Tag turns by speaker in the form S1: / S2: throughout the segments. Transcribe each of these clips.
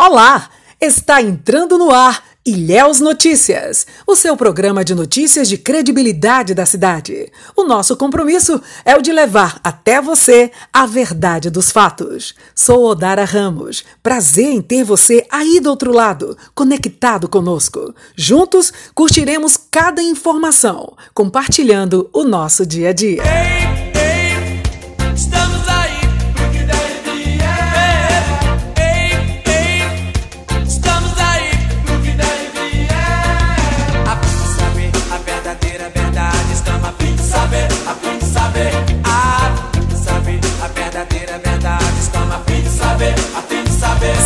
S1: Olá! Está entrando no ar Ilhéus Notícias, o seu programa de notícias de credibilidade da cidade. O nosso compromisso é o de levar até você a verdade dos fatos. Sou Odara Ramos. Prazer em ter você aí do outro lado, conectado conosco. Juntos curtiremos cada informação, compartilhando o nosso dia a dia. Ei,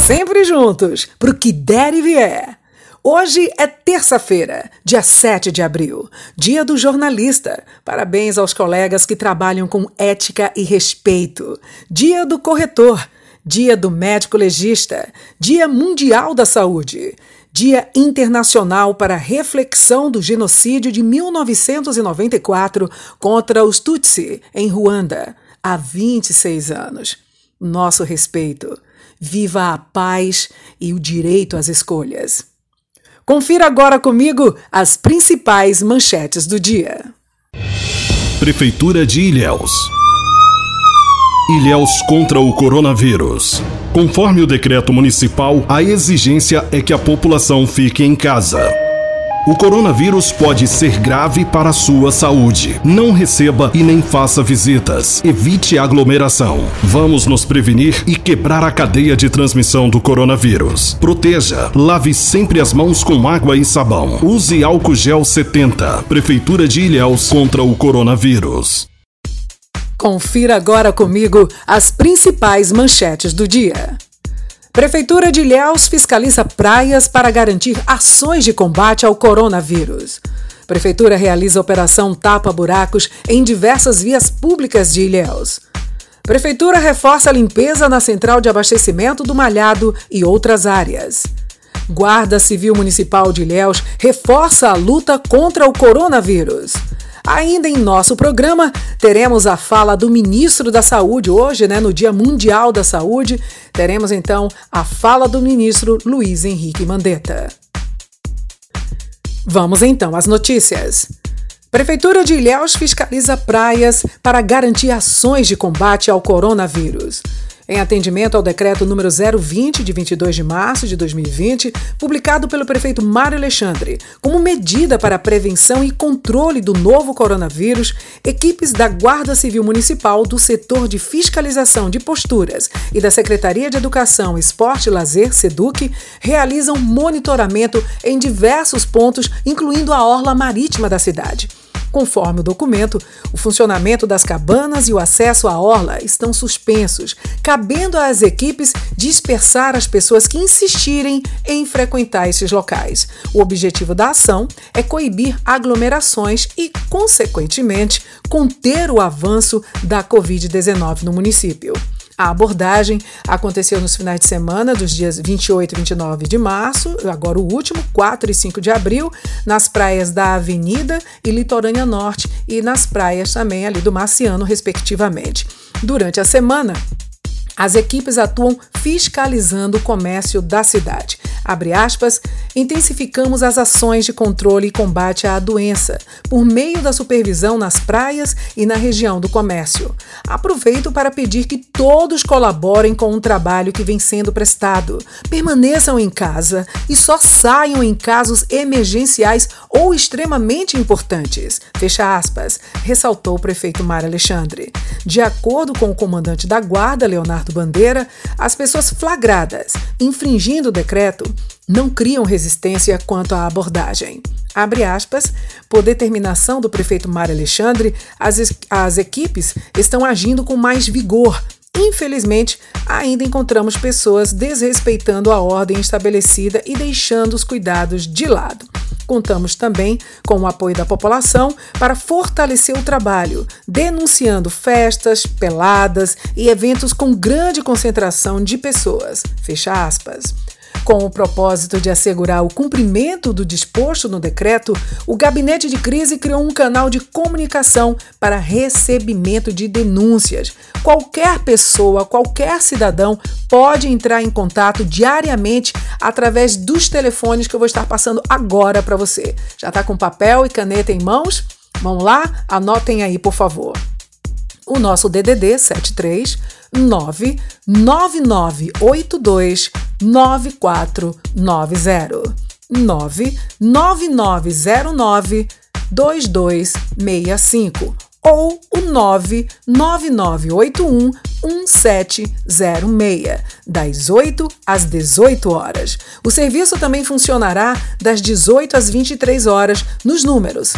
S1: Sempre juntos, pro que der e vier. Hoje é terça-feira, dia 7 de abril, dia do jornalista. Parabéns aos colegas que trabalham com ética e respeito. Dia do corretor, dia do médico legista, dia mundial da saúde. Dia Internacional para Reflexão do Genocídio de 1994 contra os Tutsi, em Ruanda, há 26 anos. Nosso respeito. Viva a paz e o direito às escolhas. Confira agora comigo as principais manchetes do dia.
S2: Prefeitura de Ilhéus. Ilhéus contra o coronavírus. Conforme o decreto municipal, a exigência é que a população fique em casa. O coronavírus pode ser grave para a sua saúde. Não receba e nem faça visitas. Evite aglomeração. Vamos nos prevenir e quebrar a cadeia de transmissão do coronavírus. Proteja. Lave sempre as mãos com água e sabão. Use álcool gel 70. Prefeitura de Ilhéus contra o coronavírus.
S1: Confira agora comigo as principais manchetes do dia. Prefeitura de Ilhéus fiscaliza praias para garantir ações de combate ao coronavírus. Prefeitura realiza operação tapa-buracos em diversas vias públicas de Ilhéus. Prefeitura reforça a limpeza na central de abastecimento do Malhado e outras áreas. Guarda Civil Municipal de Ilhéus reforça a luta contra o coronavírus. Ainda em nosso programa, teremos a fala do ministro da Saúde hoje, né, no Dia Mundial da Saúde. Teremos então a fala do ministro Luiz Henrique Mandetta. Vamos então às notícias. Prefeitura de Ilhéus fiscaliza praias para garantir ações de combate ao coronavírus. Em atendimento ao decreto número 020 de 22 de março de 2020, publicado pelo prefeito Mário Alexandre, como medida para a prevenção e controle do novo coronavírus, equipes da Guarda Civil Municipal do setor de fiscalização de posturas e da Secretaria de Educação, Esporte e Lazer, SEDUC, realizam monitoramento em diversos pontos, incluindo a orla marítima da cidade. Conforme o documento, o funcionamento das cabanas e o acesso à orla estão suspensos, cabendo às equipes dispersar as pessoas que insistirem em frequentar esses locais. O objetivo da ação é coibir aglomerações e, consequentemente, conter o avanço da Covid-19 no município. A abordagem aconteceu nos finais de semana dos dias 28 e 29 de março, agora o último, 4 e 5 de abril, nas praias da Avenida e Litorânea Norte e nas praias também ali do Marciano, respectivamente. Durante a semana, as equipes atuam fiscalizando o comércio da cidade. Abre aspas, intensificamos as ações de controle e combate à doença por meio da supervisão nas praias e na região do comércio. Aproveito para pedir que todos colaborem com o trabalho que vem sendo prestado. Permaneçam em casa e só saiam em casos emergenciais ou extremamente importantes. Fecha aspas, ressaltou o prefeito Mário Alexandre. De acordo com o comandante da Guarda, Leonardo Bandeira, as pessoas flagradas infringindo o decreto não criam resistência quanto à abordagem. Abre aspas, por determinação do prefeito Mário Alexandre, as, as equipes estão agindo com mais vigor. Infelizmente, ainda encontramos pessoas desrespeitando a ordem estabelecida e deixando os cuidados de lado. Contamos também com o apoio da população para fortalecer o trabalho, denunciando festas, peladas e eventos com grande concentração de pessoas. Fecha aspas. Com o propósito de assegurar o cumprimento do disposto no decreto, o Gabinete de Crise criou um canal de comunicação para recebimento de denúncias. Qualquer pessoa, qualquer cidadão pode entrar em contato diariamente através dos telefones que eu vou estar passando agora para você. Já está com papel e caneta em mãos? Vamos lá? Anotem aí, por favor. O nosso DDD 73 99982 9490 99909 2265 ou o 99981 1706, das 8 às 18 horas. O serviço também funcionará das 18 às 23 horas nos números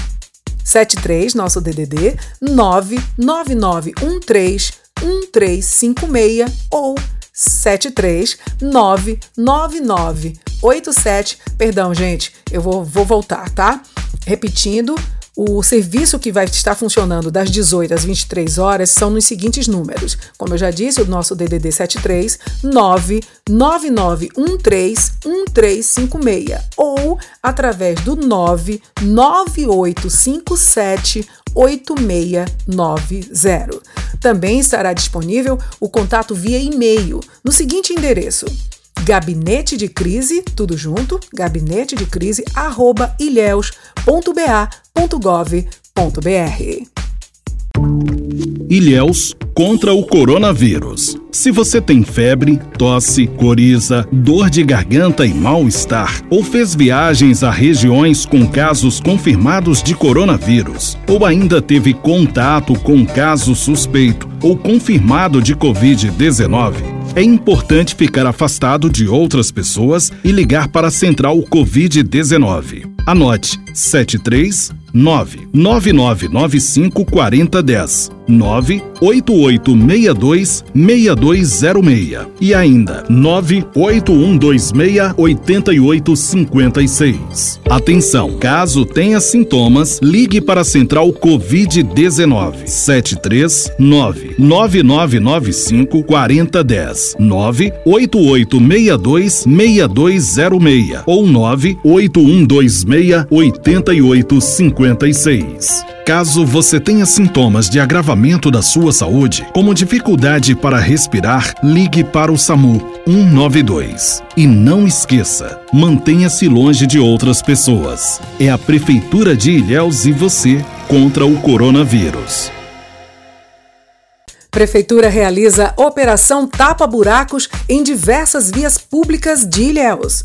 S1: 73, nosso DDD, 99913 1356 ou 73 99987. Perdão, gente, eu vou, vou voltar, tá? Repetindo, o serviço que vai estar funcionando das 18 às 23 horas são nos seguintes números. Como eu já disse, o nosso DDD 73 999131356 ou através do 99857 8690. Também estará disponível o contato via e-mail no seguinte endereço: gabinete de crise, tudo junto, gabinete de crise, arroba ilhéus.ba.gov.br.
S3: Ilhéus contra o coronavírus. Se você tem febre, tosse, coriza, dor de garganta e mal-estar, ou fez viagens a regiões com casos confirmados de coronavírus, ou ainda teve contato com caso suspeito ou confirmado de Covid-19, é importante ficar afastado de outras pessoas e ligar para a Central Covid-19. Anote 73 99995 4010 98862 6206 e ainda 98126 8856. Atenção, caso tenha sintomas, ligue para a Central Covid-19 739 9995 4010 98862 6206 ou 98126 8856. Caso você tenha sintomas de agravamento da sua saúde, como dificuldade para respirar, ligue para o SAMU 192. E não esqueça, mantenha-se longe de outras pessoas. É a Prefeitura de Ilhéus e você contra o coronavírus.
S1: Prefeitura realiza operação Tapa Buracos em diversas vias públicas de Ilhéus.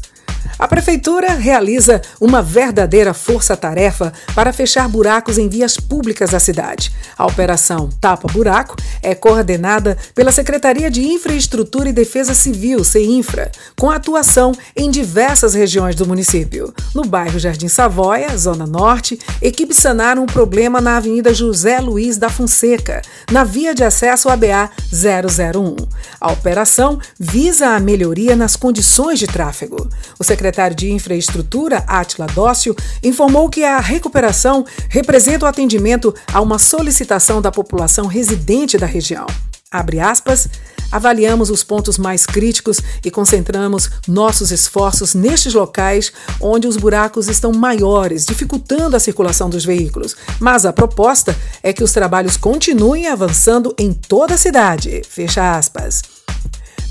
S1: A Prefeitura realiza uma verdadeira força-tarefa para fechar buracos em vias públicas da cidade. A operação Tapa Buraco é coordenada pela Secretaria de Infraestrutura e Defesa Civil, CEINFRA, com atuação em diversas regiões do município. No bairro Jardim Savoia, Zona Norte, equipes sanaram um problema na Avenida José Luiz da Fonseca, na via de acesso ABA 001. A operação visa a melhoria nas condições de tráfego. O secretário de Infraestrutura, Atila Dócio, informou que a recuperação representa o atendimento a uma solicitação da população residente da região. Abre aspas, avaliamos os pontos mais críticos e concentramos nossos esforços nestes locais onde os buracos estão maiores, dificultando a circulação dos veículos. Mas a proposta é que os trabalhos continuem avançando em toda a cidade. Fecha aspas.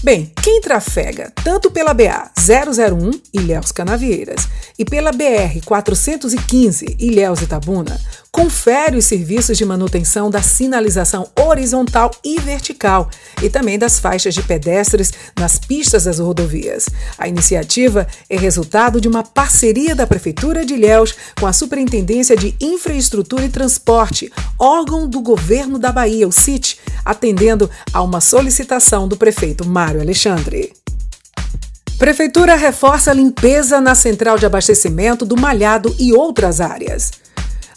S1: Bem, quem trafega tanto pela BA 001 Ilhéus Canavieiras e pela BR 415 Ilhéus Itabuna, confere os serviços de manutenção da sinalização horizontal e vertical e também das faixas de pedestres nas pistas das rodovias. A iniciativa é resultado de uma parceria da Prefeitura de Ilhéus com a Superintendência de Infraestrutura e Transporte, órgão do governo da Bahia, o CIT, atendendo a uma solicitação do prefeito Mário Alexandre. Prefeitura reforça a limpeza na central de abastecimento do Malhado e outras áreas.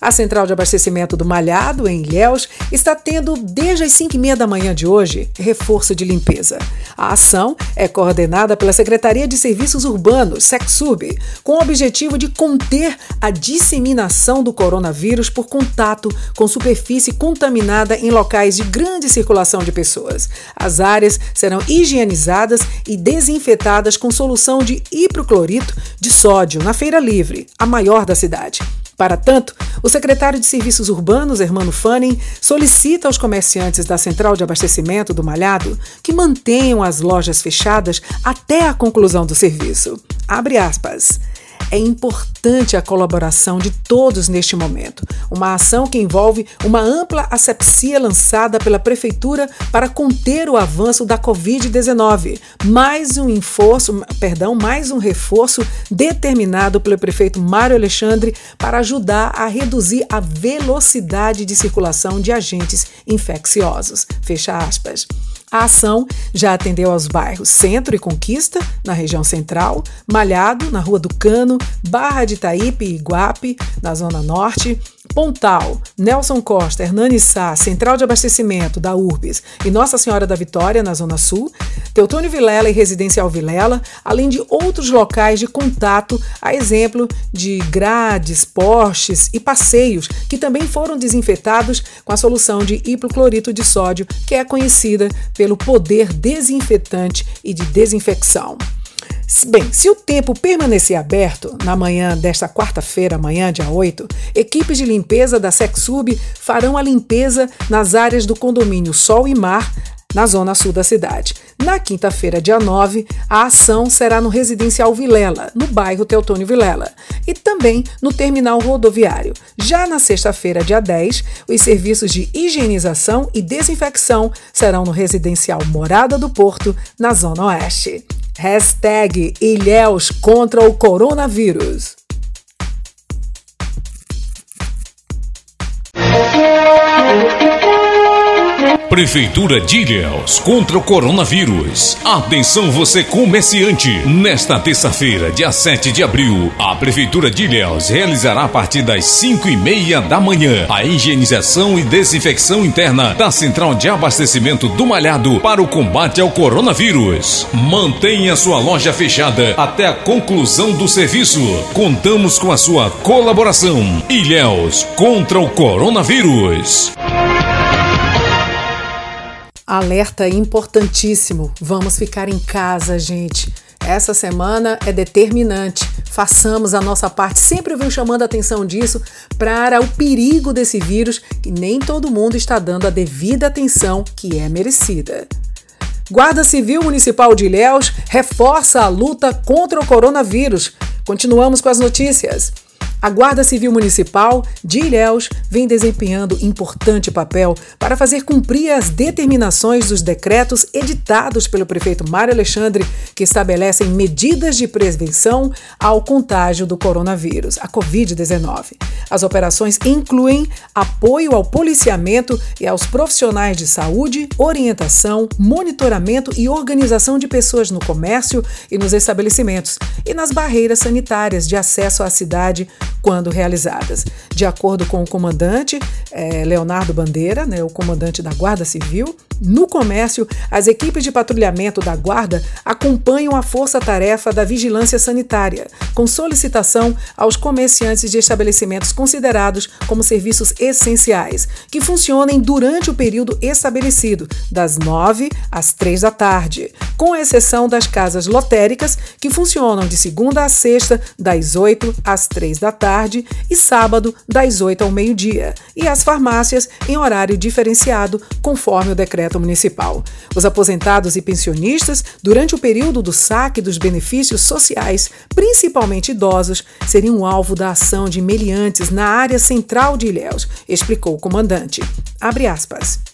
S1: A central de abastecimento do Malhado, em Ilhéus, está tendo, desde as 5 e meia da manhã de hoje, reforço de limpeza. A ação é coordenada pela Secretaria de Serviços Urbanos, SECSUB, com o objetivo de conter a disseminação do coronavírus por contato com superfície contaminada em locais de grande circulação de pessoas. As áreas serão higienizadas e desinfetadas com solução de hiproclorito de sódio na Feira Livre, a maior da cidade. Para tanto, o secretário de Serviços Urbanos, Hermano Fanning, solicita aos comerciantes da central de abastecimento do Malhado que mantenham as lojas fechadas até a conclusão do serviço. Abre aspas. É importante a colaboração de todos neste momento. Uma ação que envolve uma ampla asepsia lançada pela Prefeitura para conter o avanço da Covid-19. Mais um reforço, perdão, mais um reforço determinado pelo prefeito Mário Alexandre para ajudar a reduzir a velocidade de circulação de agentes infecciosos. Fecha aspas. A ação já atendeu aos bairros Centro e Conquista, na região central, Malhado, na Rua do Cano, Barra de Itaípe e Iguape, na Zona Norte, Pontal, Nelson Costa, Hernani Sá, Central de Abastecimento da Urbis e Nossa Senhora da Vitória, na Zona Sul, Teutônio Vilela e Residencial Vilela, além de outros locais de contato, a exemplo de grades, postes e passeios, que também foram desinfetados com a solução de hipoclorito de sódio, que é conhecida pelo poder desinfetante e de desinfecção. Bem, se o tempo permanecer aberto, na manhã desta quarta-feira, amanhã, dia 8, equipes de limpeza da SecSub farão a limpeza nas áreas do condomínio Sol e Mar, na zona sul da cidade. Na quinta-feira, dia 9, a ação será no Residencial Vilela, no bairro Teotônio Vilela, e também no terminal rodoviário. Já na sexta-feira, dia 10, os serviços de higienização e desinfecção serão no Residencial Morada do Porto, na Zona Oeste. Hashtag Ilhéus contra o coronavírus.
S4: Prefeitura de Ilhéus contra o coronavírus. Atenção você comerciante. Nesta terça-feira, dia 7 de abril, a Prefeitura de Ilhéus realizará a partir das 5 e meia da manhã a higienização e desinfecção interna da central de abastecimento do Malhado para o combate ao coronavírus. Mantenha sua loja fechada até a conclusão do serviço. Contamos com a sua colaboração. Ilhéus contra o coronavírus.
S1: Alerta importantíssimo. Vamos ficar em casa, gente. Essa semana é determinante. Façamos a nossa parte. Sempre venho chamando a atenção disso para o perigo desse vírus e nem todo mundo está dando a devida atenção que é merecida. Guarda Civil Municipal de Ilhéus reforça a luta contra o coronavírus. Continuamos com as notícias. A Guarda Civil Municipal de Ilhéus vem desempenhando importante papel para fazer cumprir as determinações dos decretos editados pelo prefeito Mário Alexandre, que estabelecem medidas de prevenção ao contágio do coronavírus, a Covid-19. As operações incluem apoio ao policiamento e aos profissionais de saúde, orientação, monitoramento e organização de pessoas no comércio e nos estabelecimentos, e nas barreiras sanitárias de acesso à cidade quando realizadas. De acordo com o comandante é, Leonardo Bandeira, né, o comandante da Guarda Civil, no comércio, as equipes de patrulhamento da Guarda acompanham a força-tarefa da vigilância sanitária, com solicitação aos comerciantes de estabelecimentos considerados como serviços essenciais, que funcionem durante o período estabelecido, das 9 às 3 da tarde, com exceção das casas lotéricas, que funcionam de segunda a sexta, das 8 às 3 da tarde e sábado, das 8 ao meio-dia, e as farmácias em horário diferenciado, conforme o decreto municipal. Os aposentados e pensionistas, durante o período do saque dos benefícios sociais, principalmente idosos, seriam alvo da ação de meliantes na área central de Ilhéus, explicou o comandante. Abre aspas.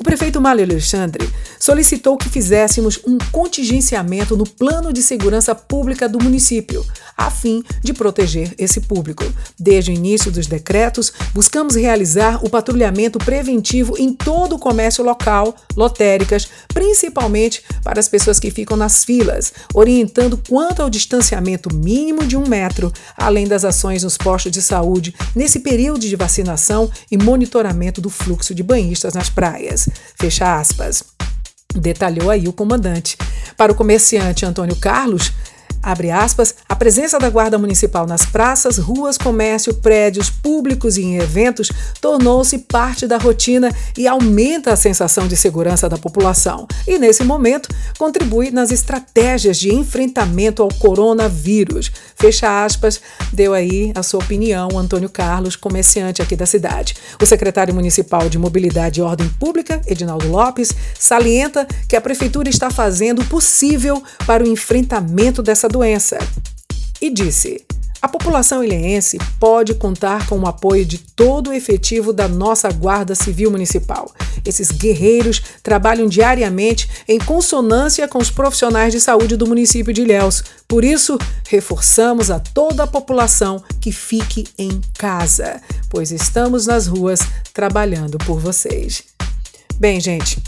S1: O prefeito Mário Alexandre solicitou que fizéssemos um contingenciamento no plano de segurança pública do município, a fim de proteger esse público. Desde o início dos decretos, buscamos realizar o patrulhamento preventivo em todo o comércio local, lotéricas, principalmente para as pessoas que ficam nas filas, orientando quanto ao distanciamento mínimo de um metro, além das ações nos postos de saúde nesse período de vacinação e monitoramento do fluxo de banhistas nas praias. Fecha aspas. Detalhou aí o comandante. Para o comerciante Antônio Carlos, Abre aspas, a presença da Guarda Municipal nas praças, ruas, comércio, prédios públicos e em eventos tornou-se parte da rotina e aumenta a sensação de segurança da população. E, nesse momento, contribui nas estratégias de enfrentamento ao coronavírus. Fecha aspas, deu aí a sua opinião, Antônio Carlos, comerciante aqui da cidade. O secretário municipal de Mobilidade e Ordem Pública, Edinaldo Lopes, salienta que a prefeitura está fazendo o possível para o enfrentamento dessa doença e disse: a população ilhéense pode contar com o apoio de todo o efetivo da nossa Guarda Civil Municipal. Esses guerreiros trabalham diariamente em consonância com os profissionais de saúde do município de Ilhéus. Por isso, reforçamos a toda a população que fique em casa, pois estamos nas ruas trabalhando por vocês. Bem, gente,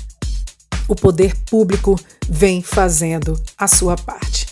S1: o poder público vem fazendo a sua parte.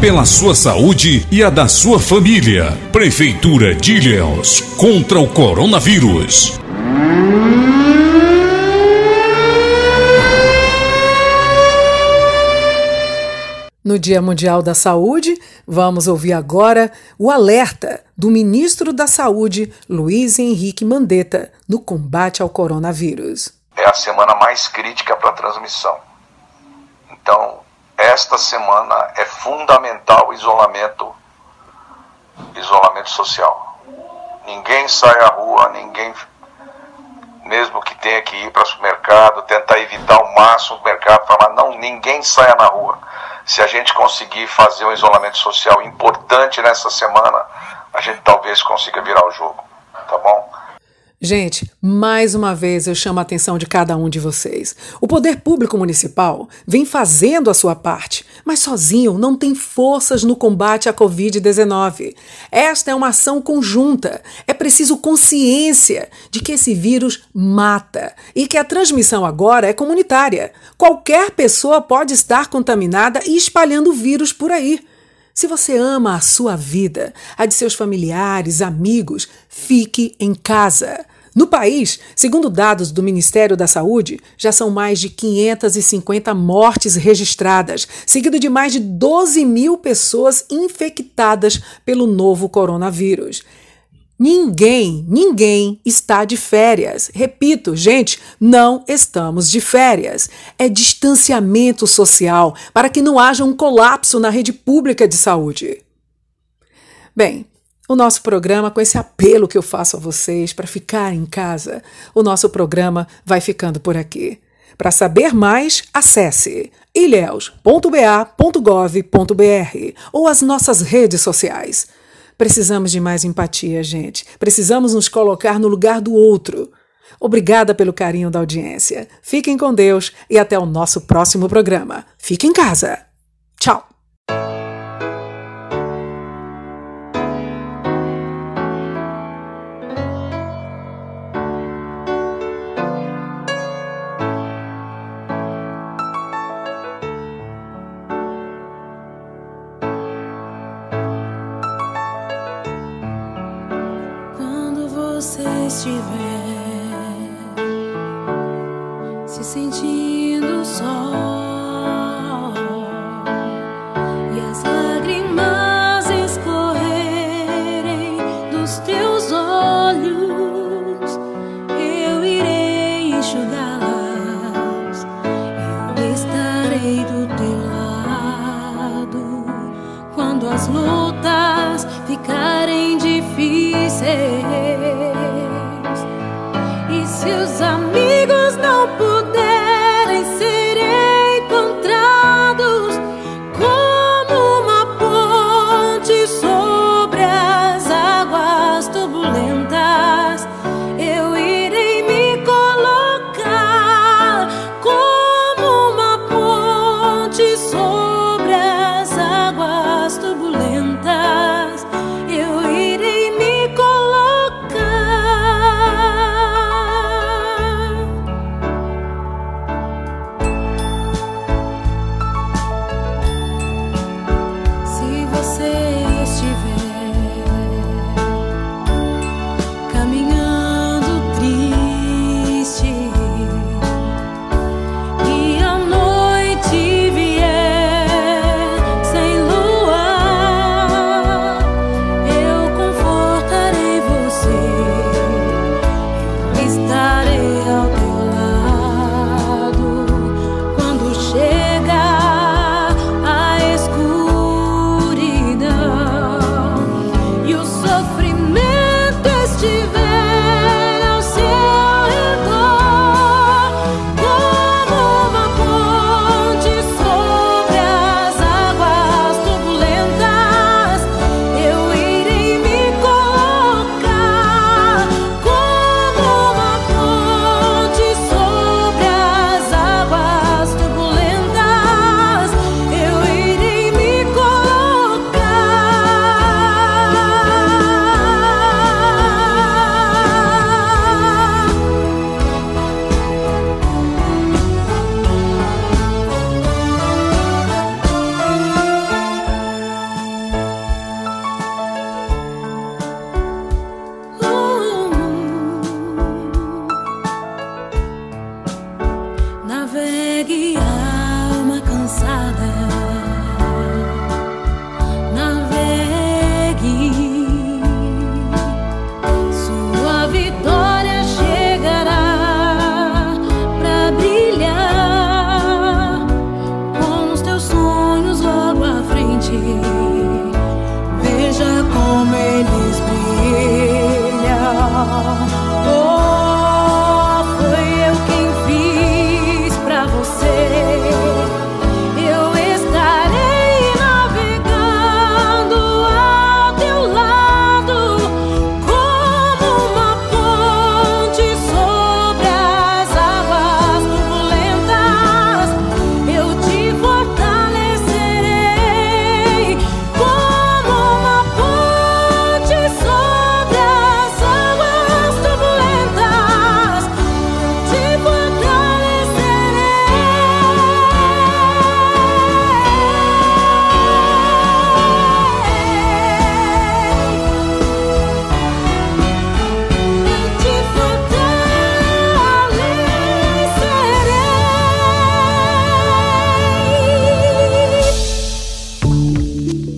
S4: pela sua saúde e a da sua família. Prefeitura de Ilhéus, contra o coronavírus.
S1: No Dia Mundial da Saúde, vamos ouvir agora o alerta do ministro da Saúde, Luiz Henrique Mandetta, no combate ao coronavírus.
S5: É a semana mais crítica para a transmissão. Então, esta semana é fundamental o isolamento, isolamento social. Ninguém sai à rua, ninguém, mesmo que tenha que ir para o supermercado, tentar evitar o máximo o mercado, falar não, ninguém saia na rua. Se a gente conseguir fazer um isolamento social importante nessa semana, a gente talvez consiga virar o jogo, tá bom?
S1: Gente, mais uma vez eu chamo a atenção de cada um de vocês. O poder público municipal vem fazendo a sua parte, mas sozinho não tem forças no combate à Covid-19. Esta é uma ação conjunta. É preciso consciência de que esse vírus mata e que a transmissão agora é comunitária. Qualquer pessoa pode estar contaminada e espalhando o vírus por aí. Se você ama a sua vida, a de seus familiares, amigos, fique em casa. No país, segundo dados do Ministério da Saúde, já são mais de 550 mortes registradas, seguido de mais de 12 mil pessoas infectadas pelo novo coronavírus. Ninguém, ninguém está de férias. Repito, gente, não estamos de férias. É distanciamento social para que não haja um colapso na rede pública de saúde. Bem, o nosso programa, com esse apelo que eu faço a vocês para ficar em casa, o nosso programa vai ficando por aqui. Para saber mais, acesse ilhéus.ba.gov.br ou as nossas redes sociais. Precisamos de mais empatia, gente. Precisamos nos colocar no lugar do outro. Obrigada pelo carinho da audiência. Fiquem com Deus e até o nosso próximo programa. Fique em casa. Tchau. estiver.
S2: Se sentir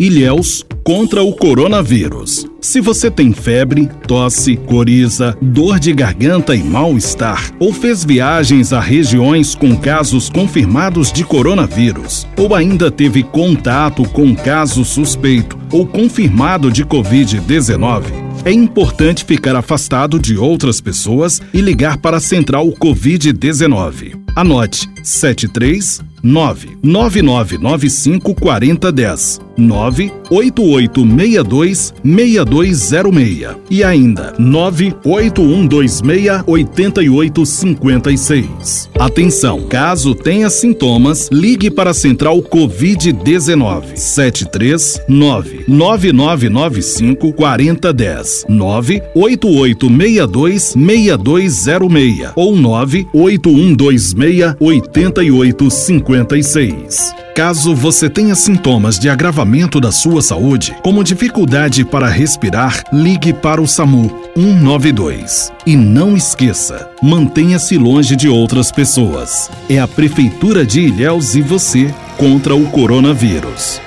S2: Ilhéus contra o coronavírus. Se você tem febre, tosse, coriza, dor de garganta e mal-estar, ou fez viagens a regiões com casos confirmados de coronavírus, ou ainda teve contato com caso suspeito ou confirmado de Covid-19, é importante ficar afastado de outras pessoas e ligar para a Central Covid-19. Anote 73 99995 4010 98862 6206 e ainda 98126 8856. Atenção, caso tenha sintomas, ligue para a Central Covid-19 739 9995 4010 98862 6206 ou 98126 88
S3: 8856. Caso você tenha sintomas de agravamento da sua saúde, como dificuldade para respirar, ligue para o SAMU 192. E não esqueça, mantenha-se longe de outras pessoas. É a Prefeitura de Ilhéus e você contra o coronavírus.